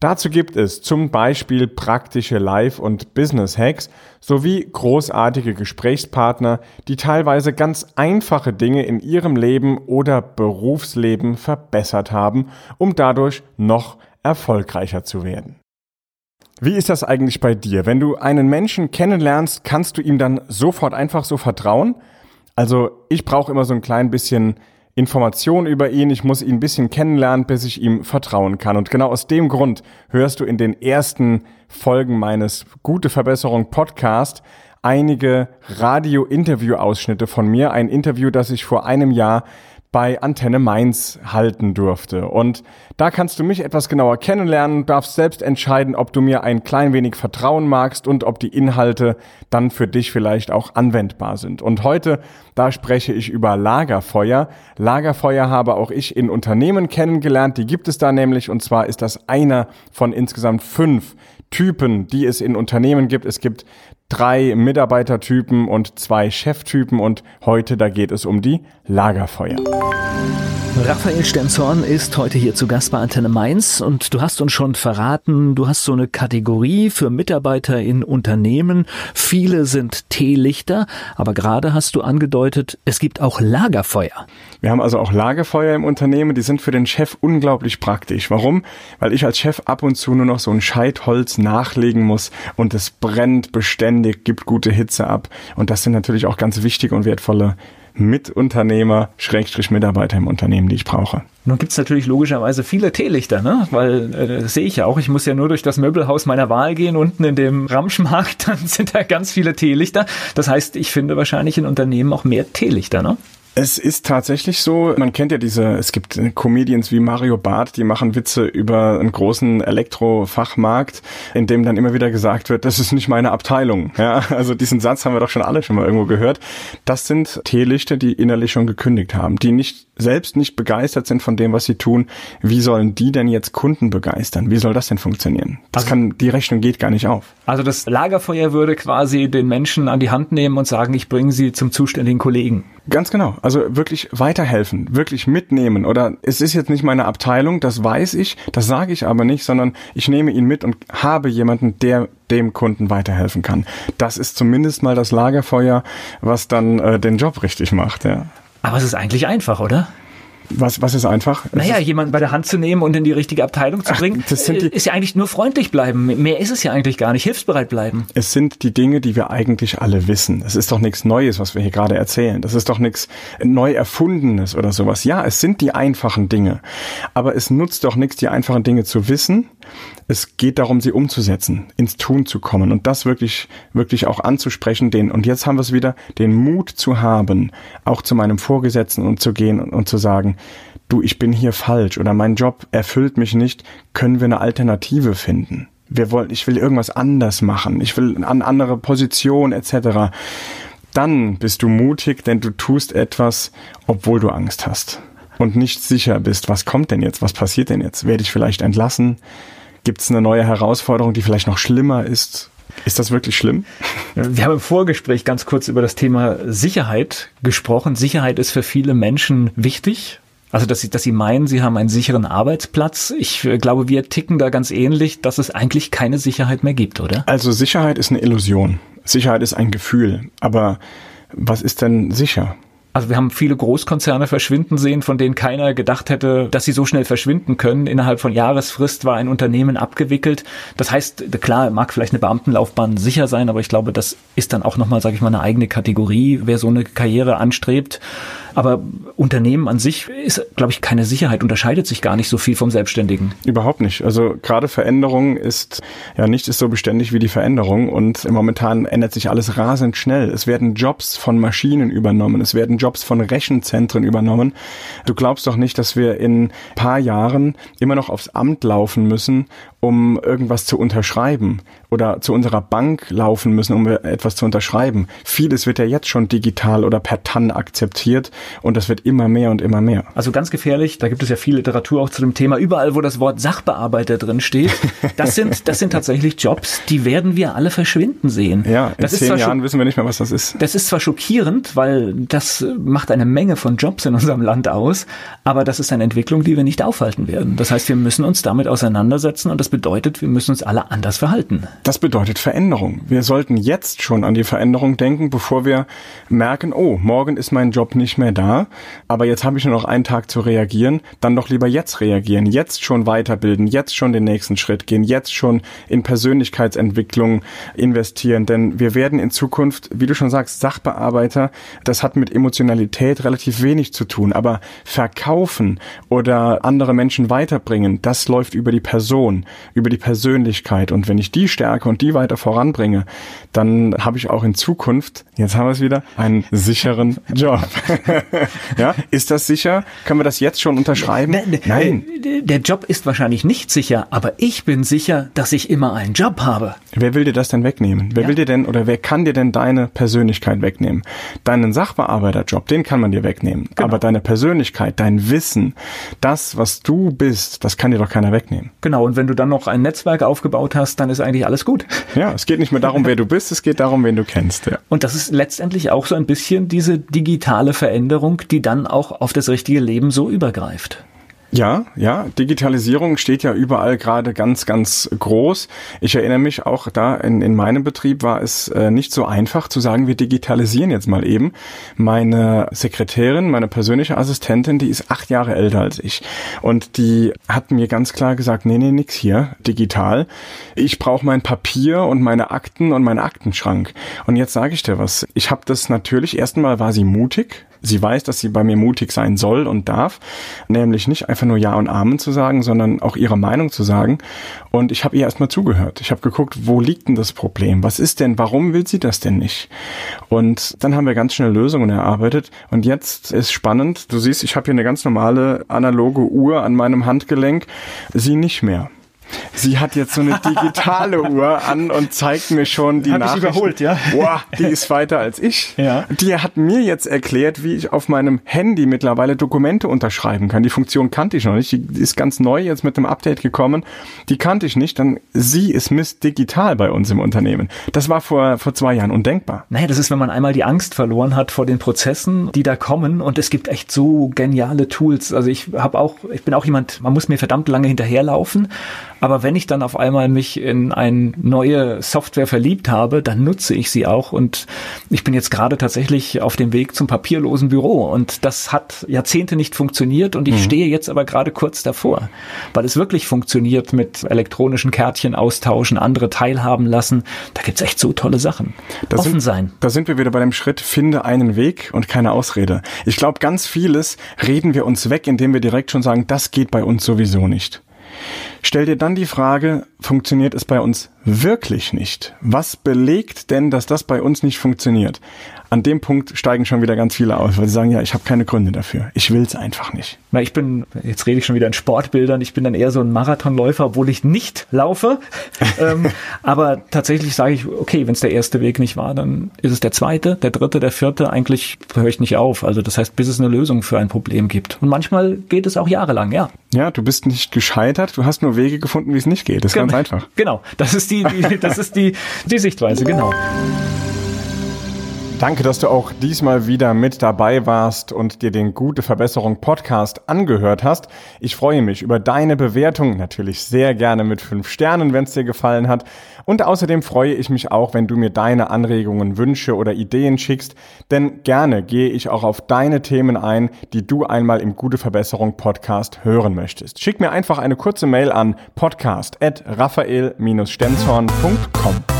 Dazu gibt es zum Beispiel praktische Live- und Business-Hacks sowie großartige Gesprächspartner, die teilweise ganz einfache Dinge in ihrem Leben oder Berufsleben verbessert haben, um dadurch noch erfolgreicher zu werden. Wie ist das eigentlich bei dir? Wenn du einen Menschen kennenlernst, kannst du ihm dann sofort einfach so vertrauen? Also ich brauche immer so ein klein bisschen Information über ihn. Ich muss ihn ein bisschen kennenlernen, bis ich ihm vertrauen kann. Und genau aus dem Grund hörst du in den ersten Folgen meines Gute Verbesserung Podcast einige Radio-Interview-Ausschnitte von mir. Ein Interview, das ich vor einem Jahr bei Antenne Mainz halten durfte. Und da kannst du mich etwas genauer kennenlernen, darfst selbst entscheiden, ob du mir ein klein wenig vertrauen magst und ob die Inhalte dann für dich vielleicht auch anwendbar sind. Und heute, da spreche ich über Lagerfeuer. Lagerfeuer habe auch ich in Unternehmen kennengelernt, die gibt es da nämlich, und zwar ist das einer von insgesamt fünf Typen, die es in Unternehmen gibt. Es gibt drei Mitarbeitertypen und zwei Cheftypen und heute da geht es um die Lagerfeuer. Raphael Stenzhorn ist heute hier zu Gast bei Antenne Mainz und du hast uns schon verraten, du hast so eine Kategorie für Mitarbeiter in Unternehmen. Viele sind Teelichter, aber gerade hast du angedeutet, es gibt auch Lagerfeuer. Wir haben also auch Lagerfeuer im Unternehmen, die sind für den Chef unglaublich praktisch. Warum? Weil ich als Chef ab und zu nur noch so ein Scheitholz nachlegen muss und es brennt beständig, gibt gute Hitze ab und das sind natürlich auch ganz wichtige und wertvolle Mitunternehmer, Schrägstrich Mitarbeiter im Unternehmen, die ich brauche. Nun gibt es natürlich logischerweise viele Teelichter, ne? weil äh, sehe ich ja auch. Ich muss ja nur durch das Möbelhaus meiner Wahl gehen, unten in dem Ramschmarkt, dann sind da ganz viele Teelichter. Das heißt, ich finde wahrscheinlich in Unternehmen auch mehr Teelichter. Ne? Es ist tatsächlich so, man kennt ja diese, es gibt Comedians wie Mario Barth, die machen Witze über einen großen Elektrofachmarkt, in dem dann immer wieder gesagt wird, das ist nicht meine Abteilung. Ja, also diesen Satz haben wir doch schon alle schon mal irgendwo gehört. Das sind Teelichter, die innerlich schon gekündigt haben, die nicht selbst nicht begeistert sind von dem, was sie tun. Wie sollen die denn jetzt Kunden begeistern? Wie soll das denn funktionieren? Das also, kann, die Rechnung geht gar nicht auf. Also das Lagerfeuer würde quasi den Menschen an die Hand nehmen und sagen, ich bringe sie zum zuständigen Kollegen. Ganz genau. Also wirklich weiterhelfen, wirklich mitnehmen. Oder es ist jetzt nicht meine Abteilung, das weiß ich, das sage ich aber nicht, sondern ich nehme ihn mit und habe jemanden, der dem Kunden weiterhelfen kann. Das ist zumindest mal das Lagerfeuer, was dann äh, den Job richtig macht. Ja. Aber es ist eigentlich einfach, oder? Was, was ist einfach? Naja, jemanden bei der Hand zu nehmen und in die richtige Abteilung zu bringen, Ach, die, ist ja eigentlich nur freundlich bleiben. Mehr ist es ja eigentlich gar nicht. Hilfsbereit bleiben. Es sind die Dinge, die wir eigentlich alle wissen. Es ist doch nichts Neues, was wir hier gerade erzählen. Das ist doch nichts neu erfundenes oder sowas. Ja, es sind die einfachen Dinge. Aber es nutzt doch nichts, die einfachen Dinge zu wissen. Es geht darum, sie umzusetzen, ins Tun zu kommen und das wirklich, wirklich auch anzusprechen, den, und jetzt haben wir es wieder, den Mut zu haben, auch zu meinem Vorgesetzten und zu gehen und, und zu sagen, du, ich bin hier falsch oder mein Job erfüllt mich nicht, können wir eine Alternative finden? Wir wollen, ich will irgendwas anders machen, ich will eine andere Position etc. Dann bist du mutig, denn du tust etwas, obwohl du Angst hast und nicht sicher bist, was kommt denn jetzt, was passiert denn jetzt? Werde ich vielleicht entlassen? Gibt es eine neue Herausforderung, die vielleicht noch schlimmer ist? Ist das wirklich schlimm? Wir haben im Vorgespräch ganz kurz über das Thema Sicherheit gesprochen. Sicherheit ist für viele Menschen wichtig. Also, dass sie, dass sie meinen, sie haben einen sicheren Arbeitsplatz. Ich äh, glaube, wir ticken da ganz ähnlich, dass es eigentlich keine Sicherheit mehr gibt, oder? Also, Sicherheit ist eine Illusion. Sicherheit ist ein Gefühl. Aber was ist denn sicher? Also wir haben viele Großkonzerne verschwinden sehen, von denen keiner gedacht hätte, dass sie so schnell verschwinden können. Innerhalb von Jahresfrist war ein Unternehmen abgewickelt. Das heißt, klar, mag vielleicht eine Beamtenlaufbahn sicher sein, aber ich glaube, das ist dann auch nochmal, sage ich mal, eine eigene Kategorie, wer so eine Karriere anstrebt. Aber Unternehmen an sich ist, glaube ich, keine Sicherheit, unterscheidet sich gar nicht so viel vom Selbstständigen. Überhaupt nicht. Also gerade Veränderung ist, ja, nichts ist so beständig wie die Veränderung und momentan ändert sich alles rasend schnell. Es werden Jobs von Maschinen übernommen, es werden Jobs von Rechenzentren übernommen. Du glaubst doch nicht, dass wir in paar Jahren immer noch aufs Amt laufen müssen, um irgendwas zu unterschreiben oder zu unserer Bank laufen müssen, um etwas zu unterschreiben. Vieles wird ja jetzt schon digital oder per TAN akzeptiert und das wird immer mehr und immer mehr. Also ganz gefährlich, da gibt es ja viel Literatur auch zu dem Thema. Überall, wo das Wort Sachbearbeiter drin steht, das sind, das sind tatsächlich Jobs, die werden wir alle verschwinden sehen. Ja, in das zehn Jahren wissen wir nicht mehr, was das ist. Das ist zwar schockierend, weil das macht eine Menge von Jobs in unserem Land aus, aber das ist eine Entwicklung, die wir nicht aufhalten werden. Das heißt, wir müssen uns damit auseinandersetzen und das bedeutet, wir müssen uns alle anders verhalten. Das bedeutet Veränderung. Wir sollten jetzt schon an die Veränderung denken, bevor wir merken, oh, morgen ist mein Job nicht mehr da, aber jetzt habe ich nur noch einen Tag zu reagieren, dann doch lieber jetzt reagieren, jetzt schon weiterbilden, jetzt schon den nächsten Schritt gehen, jetzt schon in Persönlichkeitsentwicklung investieren, denn wir werden in Zukunft, wie du schon sagst, Sachbearbeiter, das hat mit Emotionalität relativ wenig zu tun, aber verkaufen oder andere Menschen weiterbringen, das läuft über die Person, über die Persönlichkeit und wenn ich die stärke und die weiter voranbringe, dann habe ich auch in Zukunft, jetzt haben wir es wieder, einen sicheren Job. ja, ist das sicher? Können wir das jetzt schon unterschreiben? Nein. Nein. Der Job ist wahrscheinlich nicht sicher, aber ich bin sicher, dass ich immer einen Job habe. Wer will dir das denn wegnehmen? Wer ja. will dir denn oder wer kann dir denn deine Persönlichkeit wegnehmen? Deinen Sachbearbeiterjob, den kann man dir wegnehmen. Genau. Aber deine Persönlichkeit, dein Wissen, das, was du bist, das kann dir doch keiner wegnehmen. Genau. Und wenn du dann noch ein Netzwerk aufgebaut hast, dann ist eigentlich alles gut. Ja, es geht nicht mehr darum, wer du bist, es geht darum, wen du kennst. Ja. Und das ist letztendlich auch so ein bisschen diese digitale Veränderung, die dann auch auf das richtige Leben so übergreift. Ja, ja, Digitalisierung steht ja überall gerade ganz, ganz groß. Ich erinnere mich auch da in, in meinem Betrieb war es äh, nicht so einfach zu sagen, wir digitalisieren jetzt mal eben. Meine Sekretärin, meine persönliche Assistentin, die ist acht Jahre älter als ich und die hat mir ganz klar gesagt, nee, nee, nix hier, digital. Ich brauche mein Papier und meine Akten und meinen Aktenschrank. Und jetzt sage ich dir was. Ich habe das natürlich, erstmal war sie mutig, Sie weiß, dass sie bei mir mutig sein soll und darf, nämlich nicht einfach nur Ja und Amen zu sagen, sondern auch ihre Meinung zu sagen. Und ich habe ihr erstmal zugehört. Ich habe geguckt, wo liegt denn das Problem? Was ist denn, warum will sie das denn nicht? Und dann haben wir ganz schnell Lösungen erarbeitet. Und jetzt ist spannend, du siehst, ich habe hier eine ganz normale analoge Uhr an meinem Handgelenk, sie nicht mehr. Sie hat jetzt so eine digitale Uhr an und zeigt mir schon die Hab Nachrichten. Ich überholt, ja. Boah, die ist weiter als ich. Ja. Die hat mir jetzt erklärt, wie ich auf meinem Handy mittlerweile Dokumente unterschreiben kann. Die Funktion kannte ich noch nicht. Die ist ganz neu jetzt mit dem Update gekommen. Die kannte ich nicht. Dann sie ist Miss Digital bei uns im Unternehmen. Das war vor, vor zwei Jahren undenkbar. Naja, das ist, wenn man einmal die Angst verloren hat vor den Prozessen, die da kommen. Und es gibt echt so geniale Tools. Also ich habe auch, ich bin auch jemand, man muss mir verdammt lange hinterherlaufen. Aber wenn ich dann auf einmal mich in eine neue Software verliebt habe, dann nutze ich sie auch. Und ich bin jetzt gerade tatsächlich auf dem Weg zum papierlosen Büro. Und das hat Jahrzehnte nicht funktioniert. Und ich mhm. stehe jetzt aber gerade kurz davor, weil es wirklich funktioniert mit elektronischen Kärtchen austauschen, andere teilhaben lassen. Da gibt's echt so tolle Sachen. Da Offen sind, sein. Da sind wir wieder bei dem Schritt, finde einen Weg und keine Ausrede. Ich glaube, ganz vieles reden wir uns weg, indem wir direkt schon sagen, das geht bei uns sowieso nicht. Stell dir dann die Frage, funktioniert es bei uns wirklich nicht? Was belegt denn, dass das bei uns nicht funktioniert? An dem Punkt steigen schon wieder ganz viele aus, weil sie sagen, ja, ich habe keine Gründe dafür. Ich will es einfach nicht. Weil ich bin, jetzt rede ich schon wieder in Sportbildern, ich bin dann eher so ein Marathonläufer, obwohl ich nicht laufe. ähm, aber tatsächlich sage ich, okay, wenn es der erste Weg nicht war, dann ist es der zweite, der dritte, der vierte. Eigentlich höre ich nicht auf. Also das heißt, bis es eine Lösung für ein Problem gibt. Und manchmal geht es auch jahrelang, ja. Ja, du bist nicht gescheitert, du hast nur Wege gefunden, wie es nicht geht. Das ist genau, ganz einfach. Genau, das ist die, die das ist die, die Sichtweise, genau. Danke, dass du auch diesmal wieder mit dabei warst und dir den Gute Verbesserung Podcast angehört hast. Ich freue mich über deine Bewertung, natürlich sehr gerne mit fünf Sternen, wenn es dir gefallen hat. Und außerdem freue ich mich auch, wenn du mir deine Anregungen, Wünsche oder Ideen schickst, denn gerne gehe ich auch auf deine Themen ein, die du einmal im Gute Verbesserung Podcast hören möchtest. Schick mir einfach eine kurze Mail an podcast@raphael-stenzhorn.com.